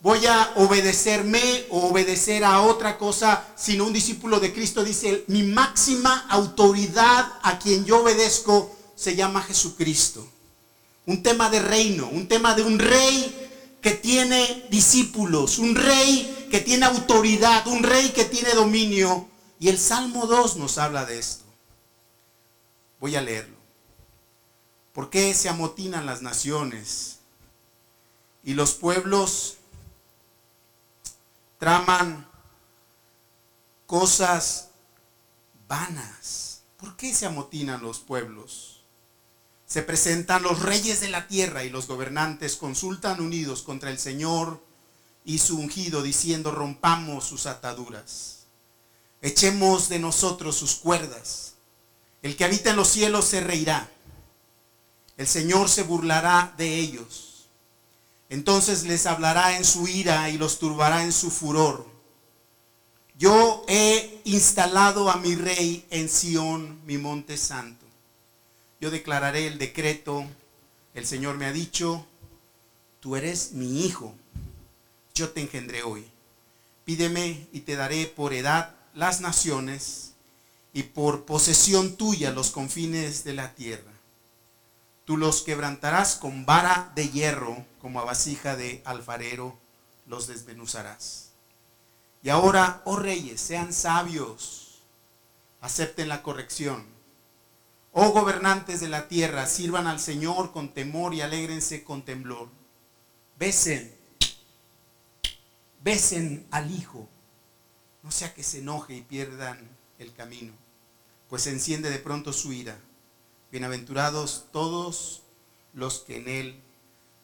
voy a obedecerme o obedecer a otra cosa, sino un discípulo de Cristo dice, mi máxima autoridad a quien yo obedezco se llama Jesucristo. Un tema de reino, un tema de un rey que tiene discípulos, un rey que tiene autoridad, un rey que tiene dominio. Y el Salmo 2 nos habla de esto. Voy a leerlo. ¿Por qué se amotinan las naciones y los pueblos traman cosas vanas? ¿Por qué se amotinan los pueblos? Se presentan los reyes de la tierra y los gobernantes consultan unidos contra el Señor y su ungido, diciendo, rompamos sus ataduras, echemos de nosotros sus cuerdas. El que habita en los cielos se reirá, el Señor se burlará de ellos. Entonces les hablará en su ira y los turbará en su furor. Yo he instalado a mi rey en Sión, mi monte santo yo declararé el decreto, el Señor me ha dicho, tú eres mi hijo, yo te engendré hoy. Pídeme y te daré por edad las naciones y por posesión tuya los confines de la tierra. Tú los quebrantarás con vara de hierro, como a vasija de alfarero los desmenuzarás. Y ahora, oh reyes, sean sabios, acepten la corrección Oh gobernantes de la tierra, sirvan al Señor con temor y alégrense con temblor. Besen, besen al Hijo, no sea que se enoje y pierdan el camino, pues enciende de pronto su ira. Bienaventurados todos los que en Él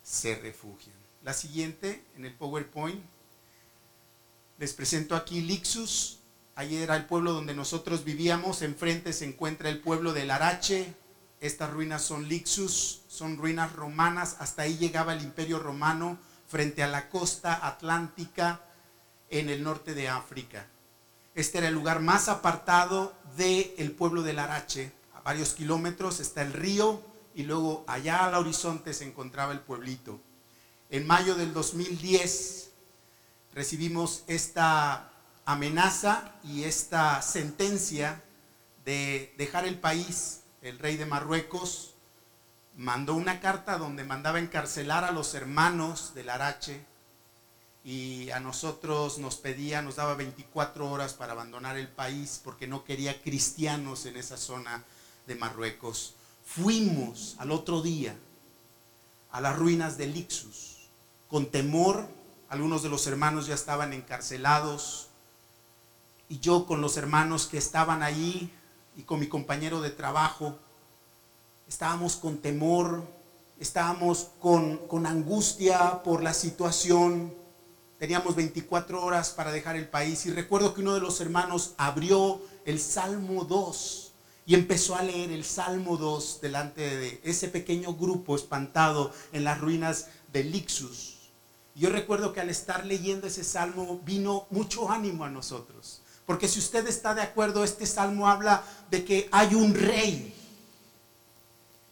se refugian. La siguiente, en el PowerPoint, les presento aquí Lixus Allí era el pueblo donde nosotros vivíamos. Enfrente se encuentra el pueblo del Arache. Estas ruinas son Lixus, son ruinas romanas. Hasta ahí llegaba el imperio romano frente a la costa atlántica en el norte de África. Este era el lugar más apartado del pueblo del Arache. Varios kilómetros está el río y luego allá al horizonte se encontraba el pueblito. En mayo del 2010 recibimos esta amenaza y esta sentencia de dejar el país, el rey de Marruecos mandó una carta donde mandaba encarcelar a los hermanos del Arache y a nosotros nos pedía, nos daba 24 horas para abandonar el país porque no quería cristianos en esa zona de Marruecos. Fuimos al otro día a las ruinas de Lixus con temor. Algunos de los hermanos ya estaban encarcelados, y yo con los hermanos que estaban allí y con mi compañero de trabajo, estábamos con temor, estábamos con, con angustia por la situación. Teníamos 24 horas para dejar el país y recuerdo que uno de los hermanos abrió el Salmo 2 y empezó a leer el Salmo 2 delante de ese pequeño grupo espantado en las ruinas de Lixus. Yo recuerdo que al estar leyendo ese salmo vino mucho ánimo a nosotros. Porque si usted está de acuerdo, este salmo habla de que hay un rey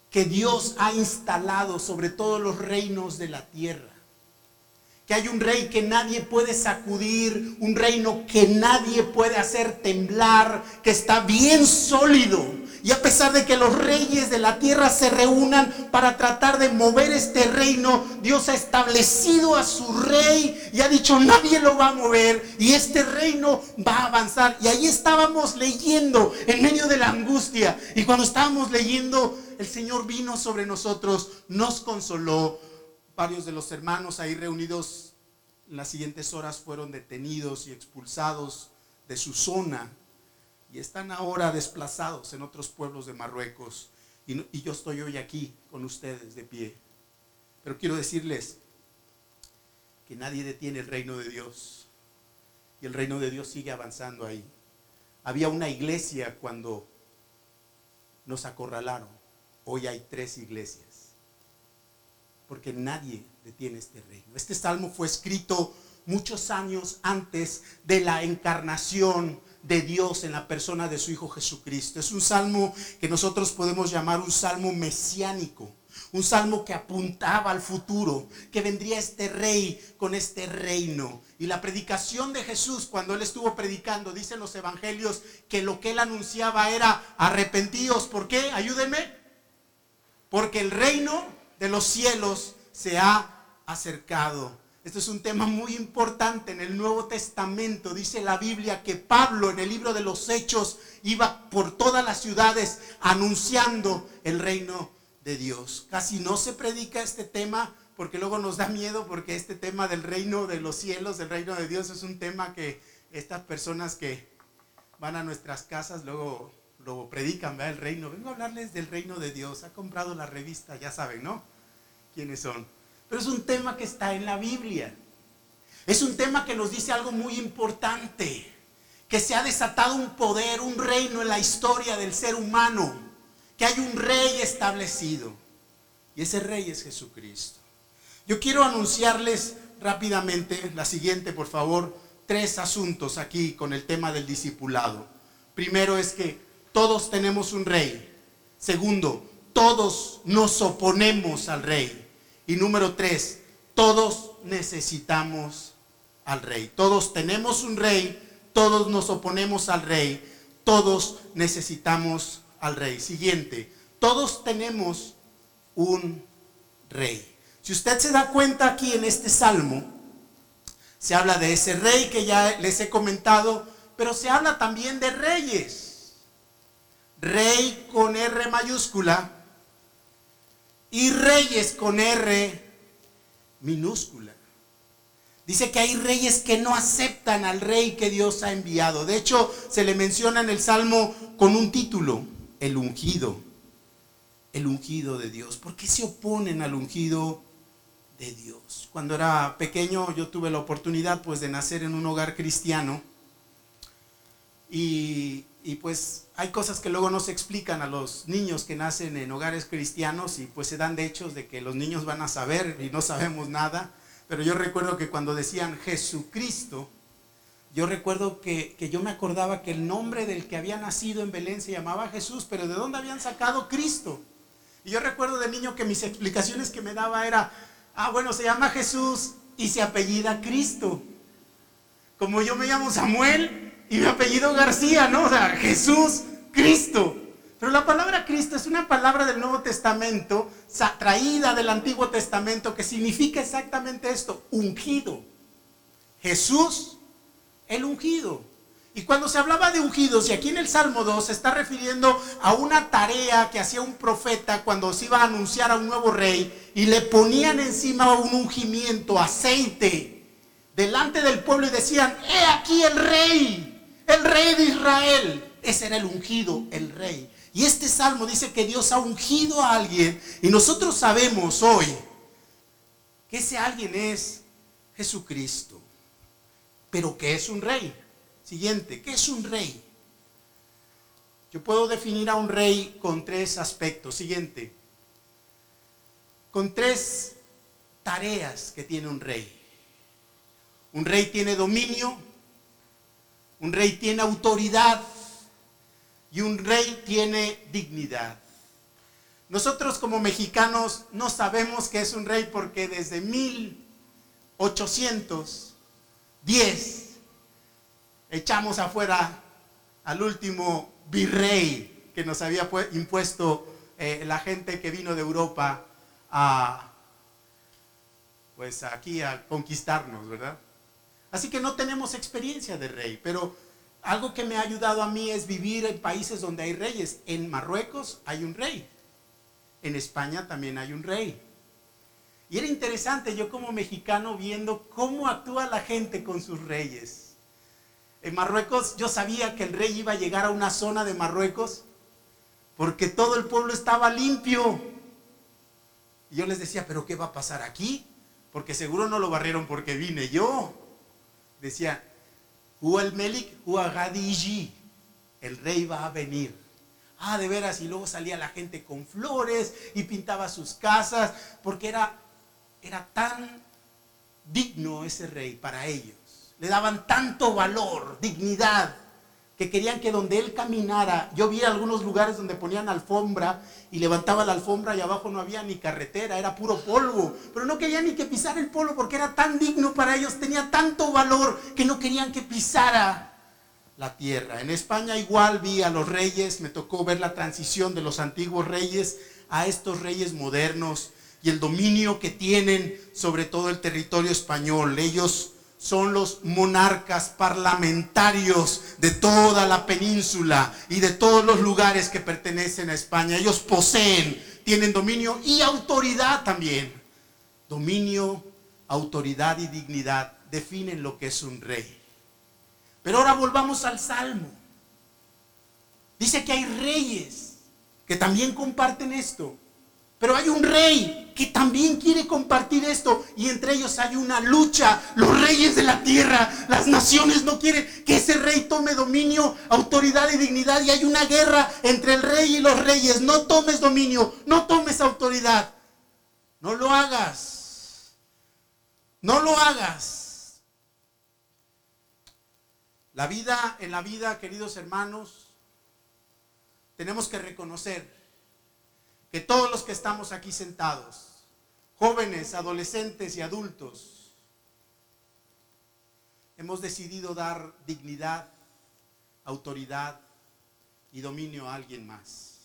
que Dios ha instalado sobre todos los reinos de la tierra. Que hay un rey que nadie puede sacudir, un reino que nadie puede hacer temblar, que está bien sólido y a pesar de que los reyes de la tierra se reúnan para tratar de mover este reino, Dios ha establecido a su rey y ha dicho, nadie lo va a mover y este reino va a avanzar. Y ahí estábamos leyendo en medio de la angustia. Y cuando estábamos leyendo, el Señor vino sobre nosotros, nos consoló. Varios de los hermanos ahí reunidos en las siguientes horas fueron detenidos y expulsados de su zona y están ahora desplazados en otros pueblos de Marruecos. Y, yo estoy hoy aquí con ustedes de pie. Pero quiero decirles que nadie detiene el reino de Dios. Y el reino de Dios sigue avanzando ahí. Había una iglesia cuando nos acorralaron. Hoy hay tres iglesias. Porque nadie detiene este reino. Este salmo fue escrito muchos años antes de la encarnación de Dios en la persona de su Hijo Jesucristo. Es un salmo que nosotros podemos llamar un salmo mesiánico. Un salmo que apuntaba al futuro, que vendría este rey con este reino. Y la predicación de Jesús, cuando él estuvo predicando, dicen los evangelios, que lo que él anunciaba era arrepentíos. ¿Por qué? Ayúdenme. Porque el reino de los cielos se ha acercado. Esto es un tema muy importante en el Nuevo Testamento. Dice la Biblia que Pablo en el libro de los Hechos iba por todas las ciudades anunciando el reino de Dios. Casi no se predica este tema porque luego nos da miedo porque este tema del reino de los cielos, del reino de Dios, es un tema que estas personas que van a nuestras casas luego lo predican, ¿verdad? El reino. Vengo a hablarles del reino de Dios. Ha comprado la revista, ya saben, ¿no? ¿Quiénes son? Pero es un tema que está en la Biblia. Es un tema que nos dice algo muy importante. Que se ha desatado un poder, un reino en la historia del ser humano. Que hay un rey establecido. Y ese rey es Jesucristo. Yo quiero anunciarles rápidamente la siguiente, por favor, tres asuntos aquí con el tema del discipulado. Primero es que todos tenemos un rey. Segundo, todos nos oponemos al rey. Y número tres, todos necesitamos al rey. Todos tenemos un rey, todos nos oponemos al rey, todos necesitamos al rey. Siguiente, todos tenemos un rey. Si usted se da cuenta aquí en este salmo, se habla de ese rey que ya les he comentado, pero se habla también de reyes. Rey con R mayúscula y reyes con R minúscula. Dice que hay reyes que no aceptan al rey que Dios ha enviado. De hecho, se le menciona en el Salmo con un título, el ungido. El ungido de Dios. ¿Por qué se oponen al ungido de Dios? Cuando era pequeño yo tuve la oportunidad pues de nacer en un hogar cristiano. Y y pues hay cosas que luego no se explican a los niños que nacen en hogares cristianos y pues se dan de hechos de que los niños van a saber y no sabemos nada. Pero yo recuerdo que cuando decían Jesucristo, yo recuerdo que, que, yo me acordaba que el nombre del que había nacido en Belén se llamaba Jesús, pero ¿de dónde habían sacado Cristo? Y yo recuerdo de niño que mis explicaciones que me daba era, ah, bueno, se llama Jesús y se apellida Cristo. Como yo me llamo Samuel, y mi apellido García, ¿no? O sea, Jesús, Cristo. Pero la palabra Cristo es una palabra del Nuevo Testamento, traída del Antiguo Testamento, que significa exactamente esto, ungido. Jesús, el ungido. Y cuando se hablaba de ungidos, y aquí en el Salmo 2 se está refiriendo a una tarea que hacía un profeta cuando se iba a anunciar a un nuevo rey, y le ponían encima un ungimiento, aceite, delante del pueblo y decían, he aquí el rey el rey de Israel. Ese era el ungido, el rey. Y este salmo dice que Dios ha ungido a alguien y nosotros sabemos hoy que ese alguien es Jesucristo. Pero ¿qué es un rey? Siguiente, ¿qué es un rey? Yo puedo definir a un rey con tres aspectos. Siguiente, con tres tareas que tiene un rey. Un rey tiene dominio, un rey tiene autoridad y un rey tiene dignidad. Nosotros como mexicanos no sabemos que es un rey porque desde 1810 echamos afuera al último virrey que nos había impuesto eh, la gente que vino de Europa a, pues aquí a conquistarnos, ¿verdad? Así que no tenemos experiencia de rey, pero algo que me ha ayudado a mí es vivir en países donde hay reyes. En Marruecos hay un rey. En España también hay un rey. Y era interesante yo como mexicano viendo cómo actúa la gente con sus reyes. En Marruecos yo sabía que el rey iba a llegar a una zona de Marruecos porque todo el pueblo estaba limpio. Y yo les decía, pero ¿qué va a pasar aquí? Porque seguro no lo barrieron porque vine yo decía, el Melik, el rey va a venir. Ah, de veras, y luego salía la gente con flores y pintaba sus casas, porque era, era tan digno ese rey para ellos. Le daban tanto valor, dignidad que querían que donde él caminara, yo vi algunos lugares donde ponían alfombra y levantaba la alfombra y abajo no había ni carretera, era puro polvo, pero no querían ni que pisara el polvo porque era tan digno para ellos, tenía tanto valor que no querían que pisara la tierra. En España igual vi a los reyes, me tocó ver la transición de los antiguos reyes a estos reyes modernos y el dominio que tienen sobre todo el territorio español. Ellos son los monarcas parlamentarios de toda la península y de todos los lugares que pertenecen a España. Ellos poseen, tienen dominio y autoridad también. Dominio, autoridad y dignidad definen lo que es un rey. Pero ahora volvamos al Salmo. Dice que hay reyes que también comparten esto. Pero hay un rey que también quiere compartir esto y entre ellos hay una lucha. Los reyes de la tierra, las naciones no quieren que ese rey tome dominio, autoridad y dignidad y hay una guerra entre el rey y los reyes. No tomes dominio, no tomes autoridad. No lo hagas. No lo hagas. La vida, en la vida, queridos hermanos, tenemos que reconocer que todos los que estamos aquí sentados, jóvenes, adolescentes y adultos, hemos decidido dar dignidad, autoridad y dominio a alguien más.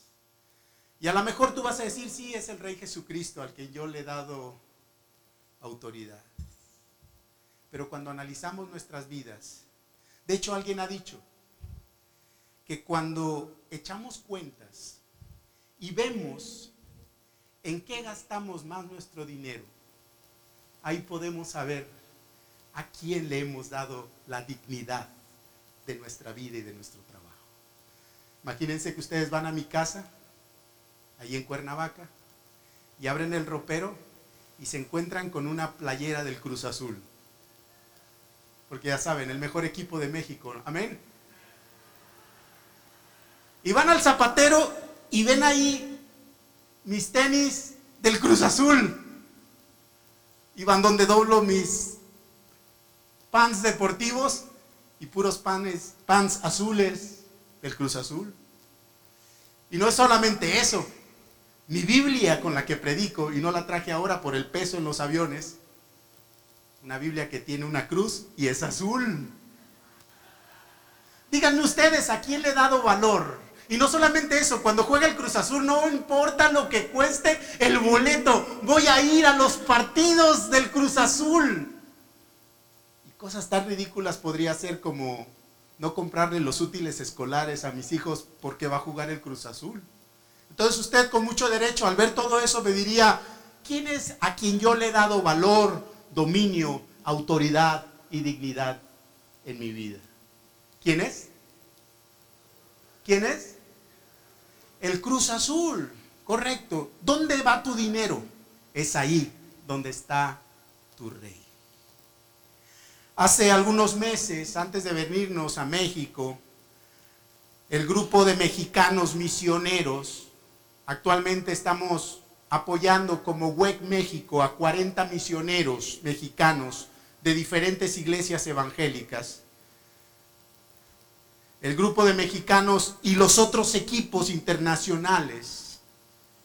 Y a lo mejor tú vas a decir, sí, es el Rey Jesucristo al que yo le he dado autoridad. Pero cuando analizamos nuestras vidas, de hecho alguien ha dicho que cuando echamos cuentas, y vemos en qué gastamos más nuestro dinero, ahí podemos saber a quién le hemos dado la dignidad de nuestra vida y de nuestro trabajo. Imagínense que ustedes van a mi casa, ahí en Cuernavaca, y abren el ropero y se encuentran con una playera del Cruz Azul. Porque ya saben, el mejor equipo de México. Amén. Y van al zapatero y ven ahí mis tenis del Cruz Azul. Y van donde doblo mis pants deportivos y puros panes, pants azules del Cruz Azul. Y no es solamente eso. Mi Biblia con la que predico, y no la traje ahora por el peso en los aviones, una Biblia que tiene una cruz y es azul. Díganme ustedes, ¿a quién le he dado valor? Y no solamente eso, cuando juega el Cruz Azul, no importa lo que cueste el boleto, voy a ir a los partidos del Cruz Azul. Y cosas tan ridículas podría ser como no comprarle los útiles escolares a mis hijos porque va a jugar el Cruz Azul. Entonces usted con mucho derecho al ver todo eso me diría, ¿quién es a quien yo le he dado valor, dominio, autoridad y dignidad en mi vida? ¿Quién es? ¿Quién es? El Cruz Azul, correcto. ¿Dónde va tu dinero? Es ahí donde está tu rey. Hace algunos meses, antes de venirnos a México, el grupo de mexicanos misioneros, actualmente estamos apoyando como WEC México a 40 misioneros mexicanos de diferentes iglesias evangélicas el grupo de mexicanos y los otros equipos internacionales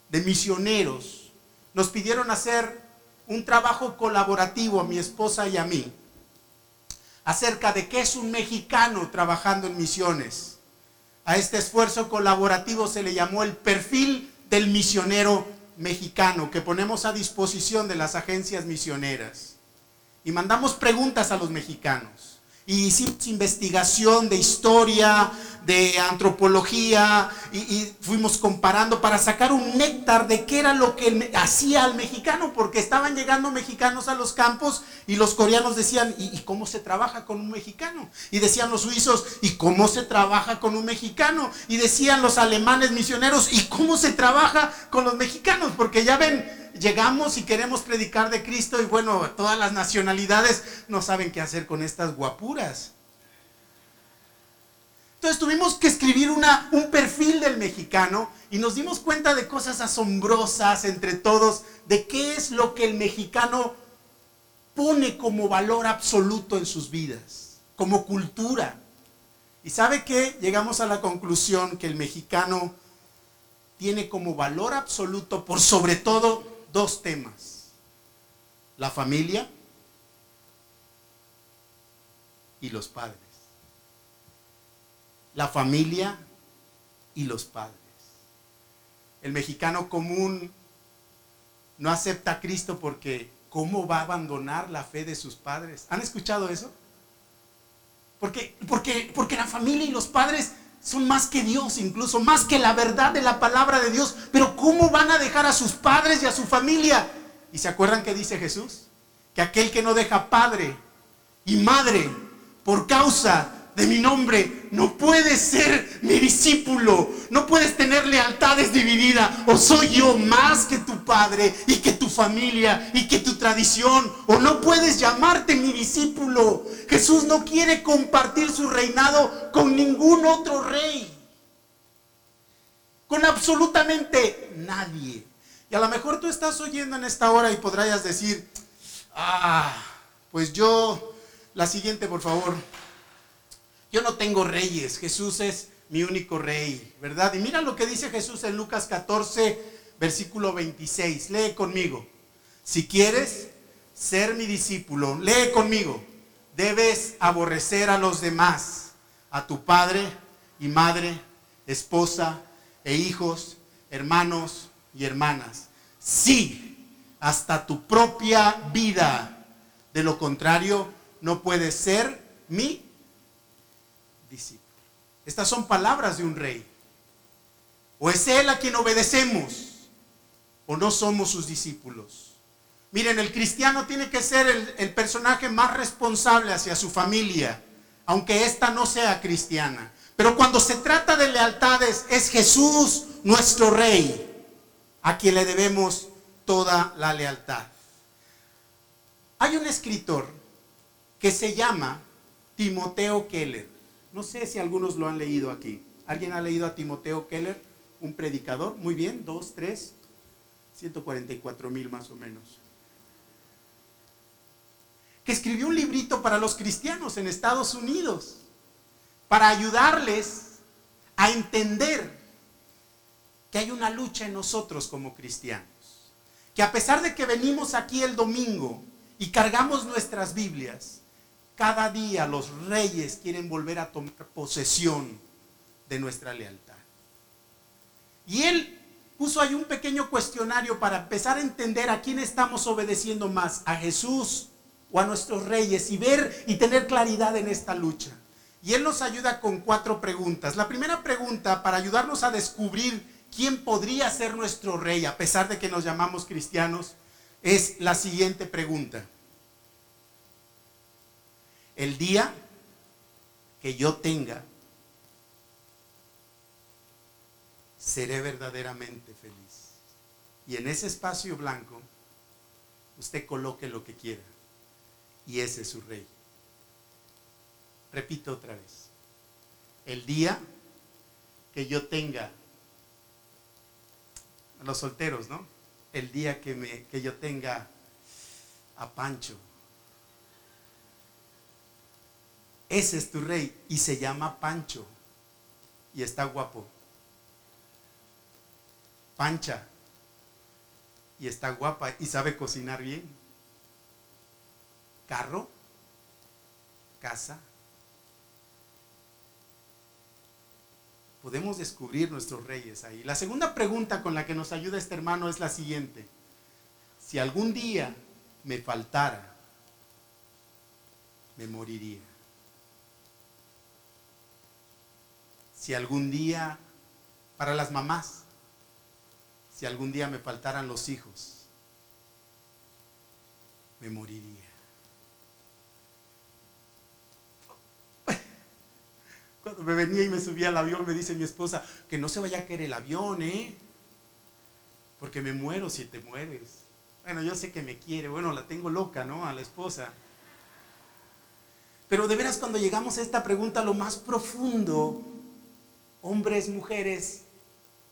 de misioneros nos pidieron hacer un trabajo colaborativo a mi esposa y a mí acerca de qué es un mexicano trabajando en misiones. A este esfuerzo colaborativo se le llamó el perfil del misionero mexicano que ponemos a disposición de las agencias misioneras. Y mandamos preguntas a los mexicanos y hicimos investigación de historia, de antropología, y, fuimos comparando para sacar un néctar de qué era lo que hacía al mexicano, porque estaban llegando mexicanos a los campos y los coreanos decían, ¿y, cómo se trabaja con un mexicano? Y decían los suizos, ¿y cómo se trabaja con un mexicano? Y decían los alemanes misioneros, ¿y cómo se trabaja con los mexicanos? Porque ya ven, llegamos y queremos predicar de Cristo y bueno, todas las nacionalidades no saben qué hacer con estas guapuras. Entonces tuvimos que escribir un perfil del mexicano y nos dimos cuenta de cosas asombrosas entre todos, de qué es lo que el mexicano pone como valor absoluto en sus vidas, como cultura. ¿Y sabe qué? Llegamos a la conclusión que el mexicano tiene como valor absoluto por sobre todo dos temas. La familia y los padres. La familia y los padres. El mexicano común no acepta a Cristo porque ¿cómo va a abandonar la fe de sus padres? ¿Han escuchado eso? Porque, porque, porque la familia y los padres son más que Dios, incluso más que la verdad de la palabra de Dios. Pero ¿cómo van a dejar a sus padres y a su familia? ¿Y se acuerdan que dice Jesús? Que aquel que no deja padre y madre por causa de mi nombre, no puedes ser mi discípulo, no puedes tener lealtades divididas. O soy yo más que tu padre y que tu familia y que tu tradición, o no puedes llamarte mi discípulo. Jesús no quiere compartir su reinado con ningún otro rey, con absolutamente nadie. Y a lo mejor tú estás oyendo en esta hora y podrías decir, ah, pues yo, la siguiente por favor. Yo no tengo reyes, Jesús es mi único rey, ¿verdad? Y mira lo que dice Jesús en Lucas 14, versículo 26. Lee conmigo. Si quieres ser mi discípulo, lee conmigo. Debes aborrecer a los demás, a tu padre y madre, esposa e hijos, hermanos y hermanas. Sí, hasta tu propia vida. De lo contrario, no puedes ser mi estas son palabras de un rey. O es Él a quien obedecemos, o no somos sus discípulos. Miren, el cristiano tiene que ser el, el personaje más responsable hacia su familia, aunque ésta no sea cristiana. Pero cuando se trata de lealtades, es Jesús nuestro rey, a quien le debemos toda la lealtad. Hay un escritor que se llama Timoteo Keller. No sé si algunos lo han leído aquí. ¿Alguien ha leído a Timoteo Keller, un predicador? Muy bien, dos, tres, 144 mil más o menos. Que escribió un librito para los cristianos en Estados Unidos, para ayudarles a entender que hay una lucha en nosotros como cristianos. Que a pesar de que venimos aquí el domingo y cargamos nuestras Biblias, cada día los reyes quieren volver a tomar posesión de nuestra lealtad. Y él puso ahí un pequeño cuestionario para empezar a entender a quién estamos obedeciendo más, a Jesús o a nuestros reyes, y ver y tener claridad en esta lucha. Y él nos ayuda con cuatro preguntas. La primera pregunta, para ayudarnos a descubrir quién podría ser nuestro rey, a pesar de que nos llamamos cristianos, es la siguiente pregunta el día que yo tenga, seré verdaderamente feliz. Y en ese espacio blanco, usted coloque lo que quiera. Y ese es su rey. Repito otra vez. El día que yo tenga, los solteros, ¿no? El día que, me, que yo tenga a Pancho, Ese es tu rey y se llama Pancho y está guapo. Pancha y está guapa y sabe cocinar bien. Carro, casa. Podemos descubrir nuestros reyes ahí. La segunda pregunta con la que nos ayuda este hermano es la siguiente. Si algún día me faltara, me moriría. Si algún día, para las mamás, si algún día me faltaran los hijos, me moriría. Cuando me venía y me subía al avión, me dice mi esposa, que no se vaya a caer el avión, ¿eh? Porque me muero si te mueres. Bueno, yo sé que me quiere, bueno, la tengo loca, ¿no? A la esposa. Pero de veras cuando llegamos a esta pregunta, lo más profundo hombres, mujeres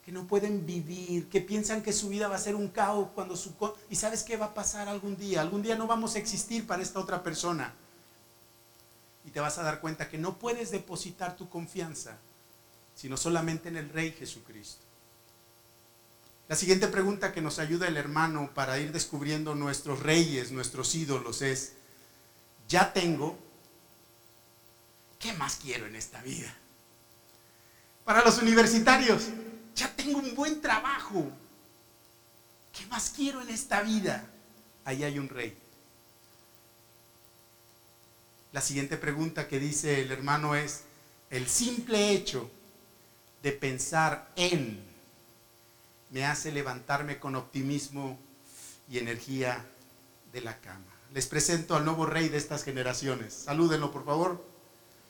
que no pueden vivir, que piensan que su vida va a ser un caos cuando su... ¿Y sabes qué va a pasar algún día? Algún día no vamos a existir para esta otra persona. Y te vas a dar cuenta que no puedes depositar tu confianza, sino solamente en el Rey Jesucristo. La siguiente pregunta que nos ayuda el hermano para ir descubriendo nuestros reyes, nuestros ídolos es, ya tengo, ¿qué más quiero en esta vida? Para los universitarios, ya tengo un buen trabajo, ¿qué más quiero en esta vida? Ahí hay un rey. La siguiente pregunta que dice el hermano es, el simple hecho de pensar en me hace levantarme con optimismo y energía de la cama. Les presento al nuevo rey de estas generaciones. Salúdenlo, por favor.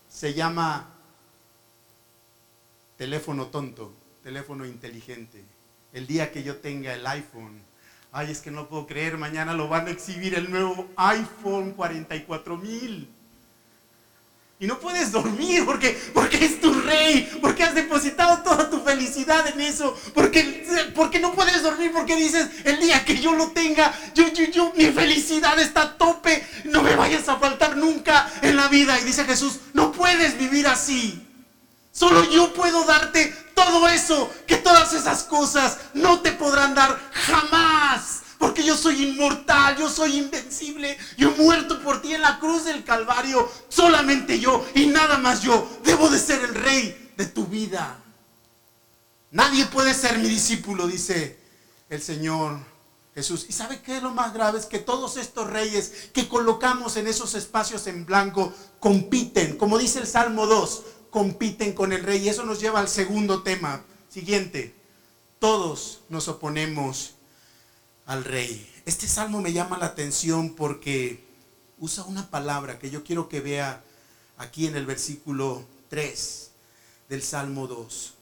Se llama teléfono tonto, teléfono inteligente. El día que yo tenga el iPhone, ay, es que no puedo creer, mañana lo van a exhibir el nuevo iPhone 44000. Y no puedes dormir porque, porque es tu rey, porque has depositado toda tu felicidad en eso, porque, porque no puedes dormir porque dices, el día que yo lo tenga, yo, yo, yo, mi felicidad está a tope, no me vayas a faltar nunca en la vida. Y dice Jesús, no puedes vivir así. Solo yo puedo darte todo eso, que todas esas cosas no te podrán dar jamás. Porque yo soy inmortal, yo soy invencible. Yo he muerto por ti en la cruz del Calvario. Solamente yo y nada más yo. Debo de ser el rey de tu vida. Nadie puede ser mi discípulo, dice el Señor Jesús. ¿Y sabe qué es lo más grave? Es que todos estos reyes que colocamos en esos espacios en blanco compiten, como dice el Salmo 2, compiten con el rey. Y eso nos lleva al segundo tema. Siguiente. Todos nos oponemos al rey. Este salmo me llama la atención porque usa una palabra que yo quiero que vea aquí en el versículo 3 del Salmo 2.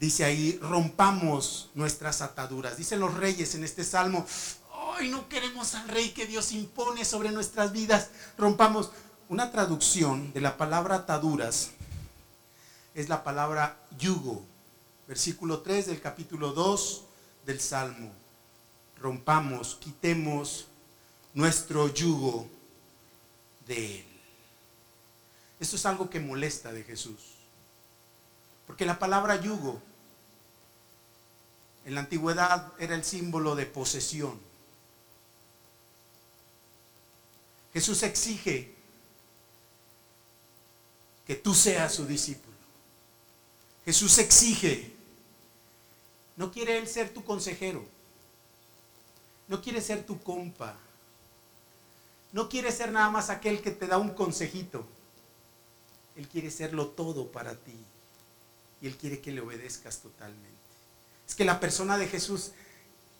Dice ahí, rompamos nuestras ataduras. Dicen los reyes en este salmo, hoy no queremos al rey que Dios impone sobre nuestras vidas. Rompamos. Una traducción de la palabra ataduras es la palabra yugo. Versículo 3 del capítulo 2 del Salmo rompamos, quitemos nuestro yugo de Él. Esto es algo que molesta de Jesús. Porque la palabra yugo en la antigüedad era el símbolo de posesión. Jesús exige que tú seas su discípulo. Jesús exige, no quiere Él ser tu consejero no quiere ser tu compa. No quiere ser nada más aquel que te da un consejito. Él quiere serlo todo para ti. Y Él quiere que le obedezcas totalmente. Es que la persona de Jesús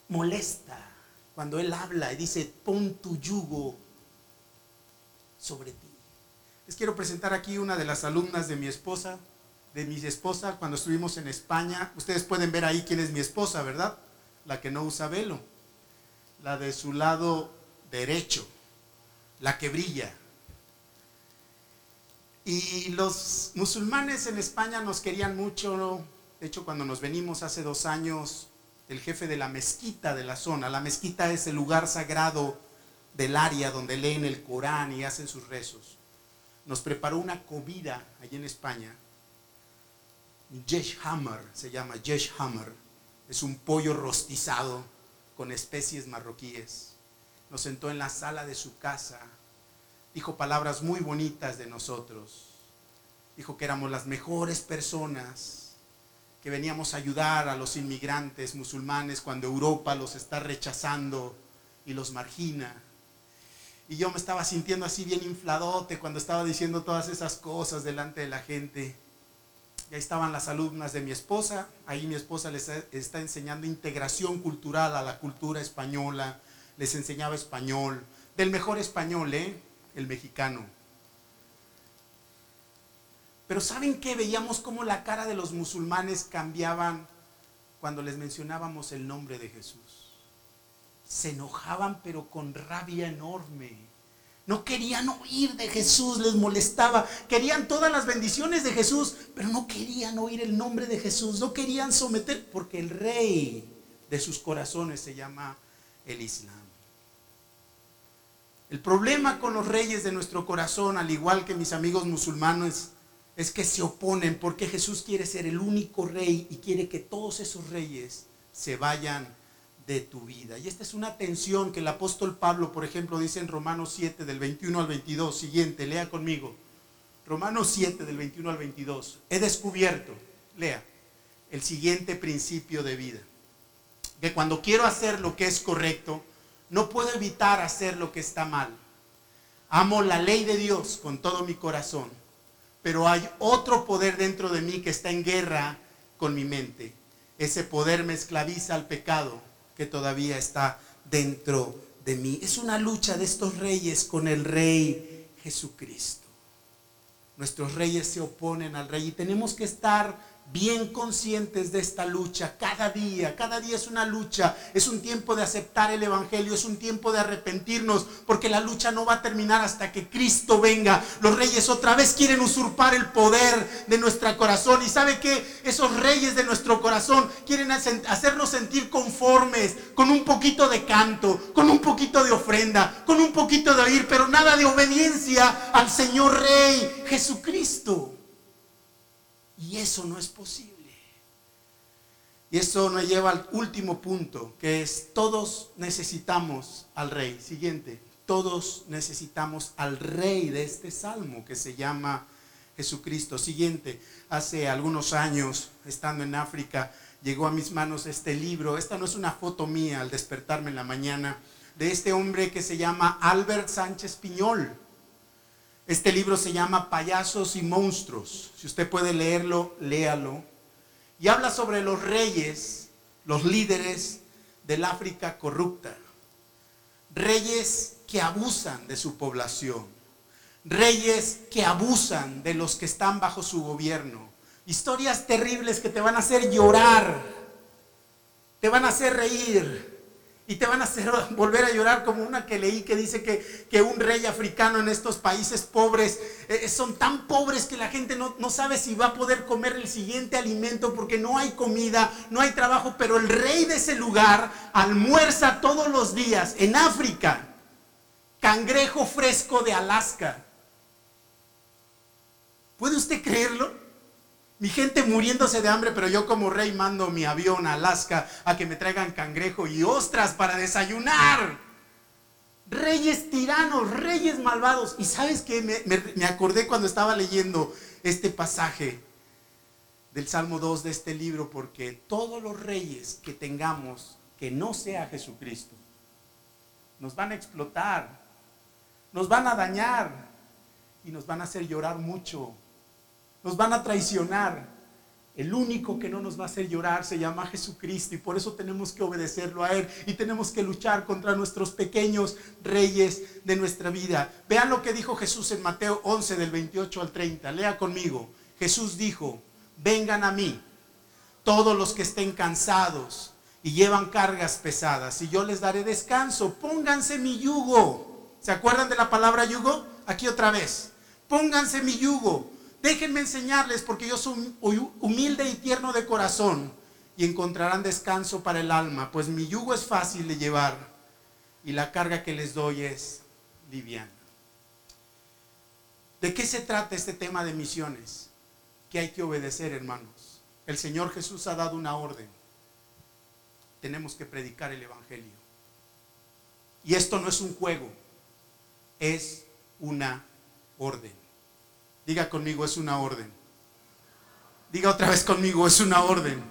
molesta cuando Él habla y dice, pon tu yugo sobre ti. Les quiero presentar aquí una de las alumnas de mi esposa, de mi esposa, cuando estuvimos en España. Ustedes pueden ver ahí quién es mi esposa, ¿verdad? La que no usa velo la de su lado derecho, la que brilla. Y los musulmanes en España nos querían mucho. De hecho, cuando nos venimos hace dos años, el jefe de la mezquita de la zona, la mezquita es el lugar sagrado del área donde leen el Corán y hacen sus rezos, nos preparó una comida allí en España. Jesh Hammer se llama Jesh Hammer. Es un pollo rostizado con especies marroquíes. Nos sentó en la sala de su casa. Dijo palabras muy bonitas de nosotros. Dijo que éramos las mejores personas, que veníamos a ayudar a los inmigrantes musulmanes cuando Europa los está rechazando y los margina. Y yo me estaba sintiendo así bien infladote cuando estaba diciendo todas esas cosas delante de la gente. Y ahí estaban las alumnas de mi esposa. Ahí mi esposa les está enseñando integración cultural a la cultura española. Les enseñaba español. Del mejor español, ¿eh? El mexicano. Pero ¿saben qué? Veíamos cómo la cara de los musulmanes cambiaban cuando les mencionábamos el nombre de Jesús. Se enojaban pero con rabia enorme. No querían oír de Jesús, les molestaba. Querían todas las bendiciones de Jesús, pero no querían oír el nombre de Jesús. No querían someter, porque el rey de sus corazones se llama el Islam. El problema con los reyes de nuestro corazón, al igual que mis amigos musulmanes, es que se oponen porque Jesús quiere ser el único rey y quiere que todos esos reyes se vayan de tu vida. Y esta es una tensión que el apóstol Pablo, por ejemplo, dice en Romanos 7 del 21 al 22. Siguiente, lea conmigo. Romanos 7 del 21 al 22. He descubierto, lea, el siguiente principio de vida. Que cuando quiero hacer lo que es correcto, no puedo evitar hacer lo que está mal. Amo la ley de Dios con todo mi corazón, pero hay otro poder dentro de mí que está en guerra con mi mente. Ese poder me esclaviza al pecado que todavía está dentro de mí. Es una lucha de estos reyes con el rey Jesucristo. Nuestros reyes se oponen al rey y tenemos que estar bien conscientes de esta lucha cada día. Cada día es una lucha. Es un tiempo de aceptar el Evangelio. Es un tiempo de arrepentirnos. Porque la lucha no va a terminar hasta que Cristo venga. Los reyes otra vez quieren usurpar el poder de nuestro corazón. Y sabe que esos reyes de nuestro corazón quieren hacernos sentir conformes. Con un poquito de canto. Con un poquito de ofrenda. Con un poquito de oír. Pero nada de obediencia al Señor Rey Jesucristo. Y eso no es posible. Y eso nos lleva al último punto, que es todos necesitamos al rey. Siguiente, todos necesitamos al rey de este salmo que se llama Jesucristo. Siguiente, hace algunos años, estando en África, llegó a mis manos este libro. Esta no es una foto mía al despertarme en la mañana, de este hombre que se llama Albert Sánchez Piñol. Este libro se llama Payasos y Monstruos. Si usted puede leerlo, léalo. Y habla sobre los reyes, los líderes del África corrupta. Reyes que abusan de su población. Reyes que abusan de los que están bajo su gobierno. Historias terribles que te van a hacer llorar. Te van a hacer reír y te van a hacer volver a llorar como una que leí que dice que, un rey africano en estos países pobres eh, eh, son tan pobres que la gente no, no, sabe si va a poder comer el siguiente alimento porque no hay comida, no hay trabajo, pero el rey de ese lugar almuerza todos los días en África, cangrejo fresco de Alaska. ¿Puede usted creerlo? Mi gente muriéndose de hambre, pero yo como rey mando mi avión a Alaska a que me traigan cangrejo y ostras para desayunar. Reyes tiranos, reyes malvados. Y sabes que me, acordé cuando estaba leyendo este pasaje del Salmo 2 de este libro, porque todos los reyes que tengamos que no sea Jesucristo, nos van a explotar, nos van a dañar y nos van a hacer llorar mucho nos van a traicionar. El único que no nos va a hacer llorar se llama Jesucristo y por eso tenemos que obedecerlo a Él y tenemos que luchar contra nuestros pequeños reyes de nuestra vida. Vean lo que dijo Jesús en Mateo 11 del 28 al 30. Lea conmigo. Jesús dijo, vengan a mí todos los que estén cansados y llevan cargas pesadas y yo les daré descanso. Pónganse mi yugo. ¿Se acuerdan de la palabra yugo? Aquí otra vez. Pónganse mi yugo Déjenme enseñarles porque yo soy humilde y tierno de corazón y encontrarán descanso para el alma, pues mi yugo es fácil de llevar y la carga que les doy es liviana. ¿De qué se trata este tema de misiones? Que hay que obedecer, hermanos. El Señor Jesús ha dado una orden. Tenemos que predicar el Evangelio. Y esto no es un juego, es una orden. Diga conmigo, es una orden. Diga otra vez conmigo, es una orden.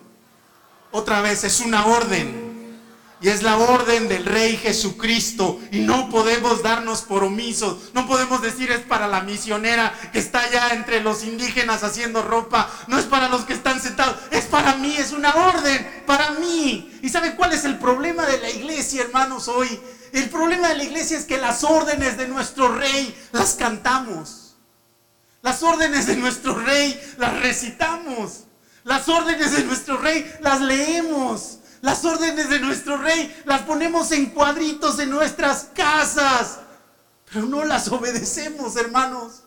Otra vez, es una orden. Y es la orden del Rey Jesucristo. Y no podemos darnos por omisos. No podemos decir es para la misionera que está allá entre los indígenas haciendo ropa. No es para los que están sentados. Es para mí, es una orden. Para mí. ¿Y sabe cuál es el problema de la iglesia, hermanos, hoy? El problema de la iglesia es que las órdenes de nuestro Rey las cantamos. Las órdenes de nuestro rey las recitamos. Las órdenes de nuestro rey las leemos. Las órdenes de nuestro rey las ponemos en cuadritos en nuestras casas. Pero no las obedecemos, hermanos.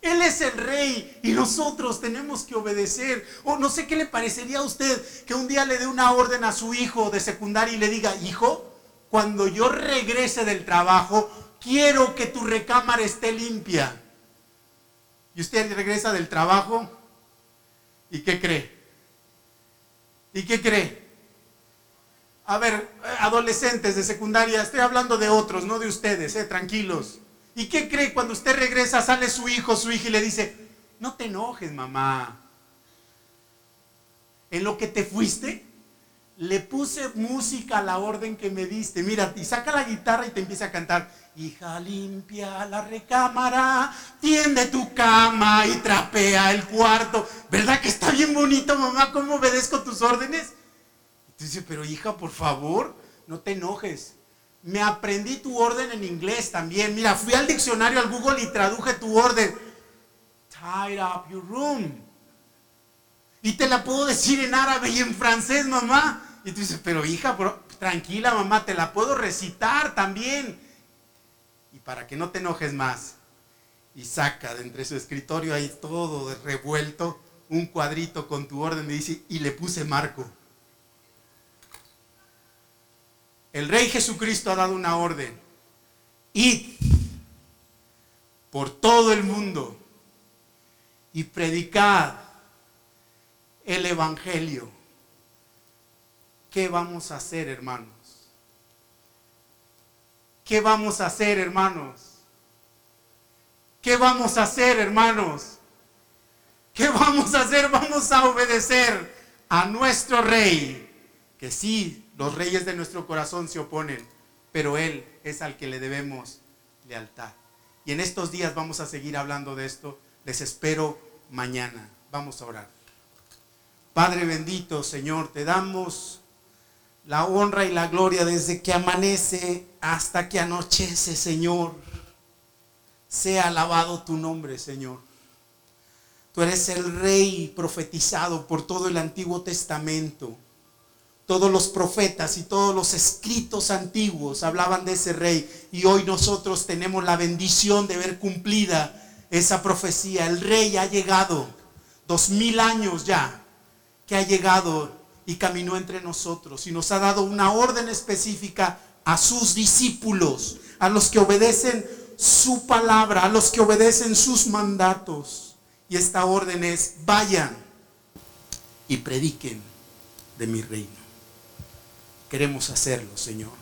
Él es el rey y nosotros tenemos que obedecer. O no sé qué le parecería a usted que un día le dé una orden a su hijo de secundaria y le diga, hijo, cuando yo regrese del trabajo, quiero que tu recámara esté limpia. Y usted regresa del trabajo y ¿qué cree? ¿Y qué cree? A ver, adolescentes de secundaria, estoy hablando de otros, no de ustedes, eh, tranquilos. ¿Y qué cree cuando usted regresa, sale su hijo, su hija y le dice, no te enojes, mamá? En lo que te fuiste, le puse música a la orden que me diste. Mira, y saca la guitarra y te empieza a cantar. Hija, limpia la recámara, tiende tu cama y trapea el cuarto. ¿Verdad que está bien bonito, mamá? ¿Cómo obedezco tus órdenes? dice, pero hija, por favor, no te enojes. Me aprendí tu orden en inglés también. Mira, fui al diccionario, al Google y traduje tu orden. Tidy up your room. Y te la puedo decir en árabe y en francés, mamá. Y tú dices, pero hija, tranquila, mamá, te la puedo recitar también. Y para que no te enojes más. Y saca de entre su escritorio ahí todo revuelto, un cuadrito con tu orden, me dice, y le puse marco. El Rey Jesucristo ha dado una orden. Id por todo el mundo y predicad el Evangelio. ¿Qué vamos a hacer, hermanos? ¿Qué vamos a hacer, hermanos? ¿Qué vamos a hacer, hermanos? ¿Qué vamos a hacer? Vamos a obedecer a nuestro rey. Que sí, los reyes de nuestro corazón se oponen, pero Él es al que le debemos lealtad. Y en estos días vamos a seguir hablando de esto. Les espero mañana. Vamos a orar. Padre bendito, Señor, te damos la honra y la gloria desde que amanece hasta que anochece, Señor. Sea alabado tu nombre, Señor. Tú eres el rey profetizado por todo el Antiguo Testamento. Todos los profetas y todos los escritos antiguos hablaban de ese rey. Y hoy nosotros tenemos la bendición de ver cumplida esa profecía. El rey ha llegado, dos mil años ya, que ha llegado y caminó entre nosotros y nos ha dado una orden específica a sus discípulos, a los que obedecen su palabra, a los que obedecen sus mandatos. Y esta orden es, vayan y prediquen de mi reino. Queremos hacerlo, Señor.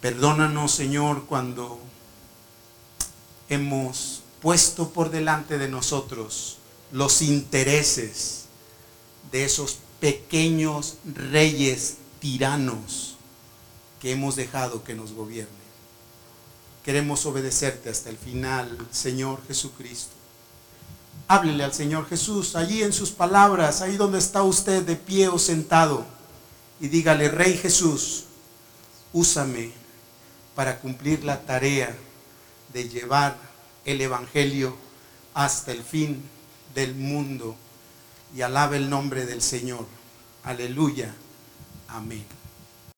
Perdónanos, Señor, cuando hemos puesto por delante de nosotros los intereses de esos pequeños reyes tiranos que hemos dejado que nos gobiernen. Queremos obedecerte hasta el final, Señor Jesucristo. Háblele al Señor Jesús allí en sus palabras, ahí donde está usted de pie o sentado, y dígale, Rey Jesús, úsame para cumplir la tarea de llevar el Evangelio hasta el fin del mundo y alabe el nombre del Señor. Aleluya. Amén.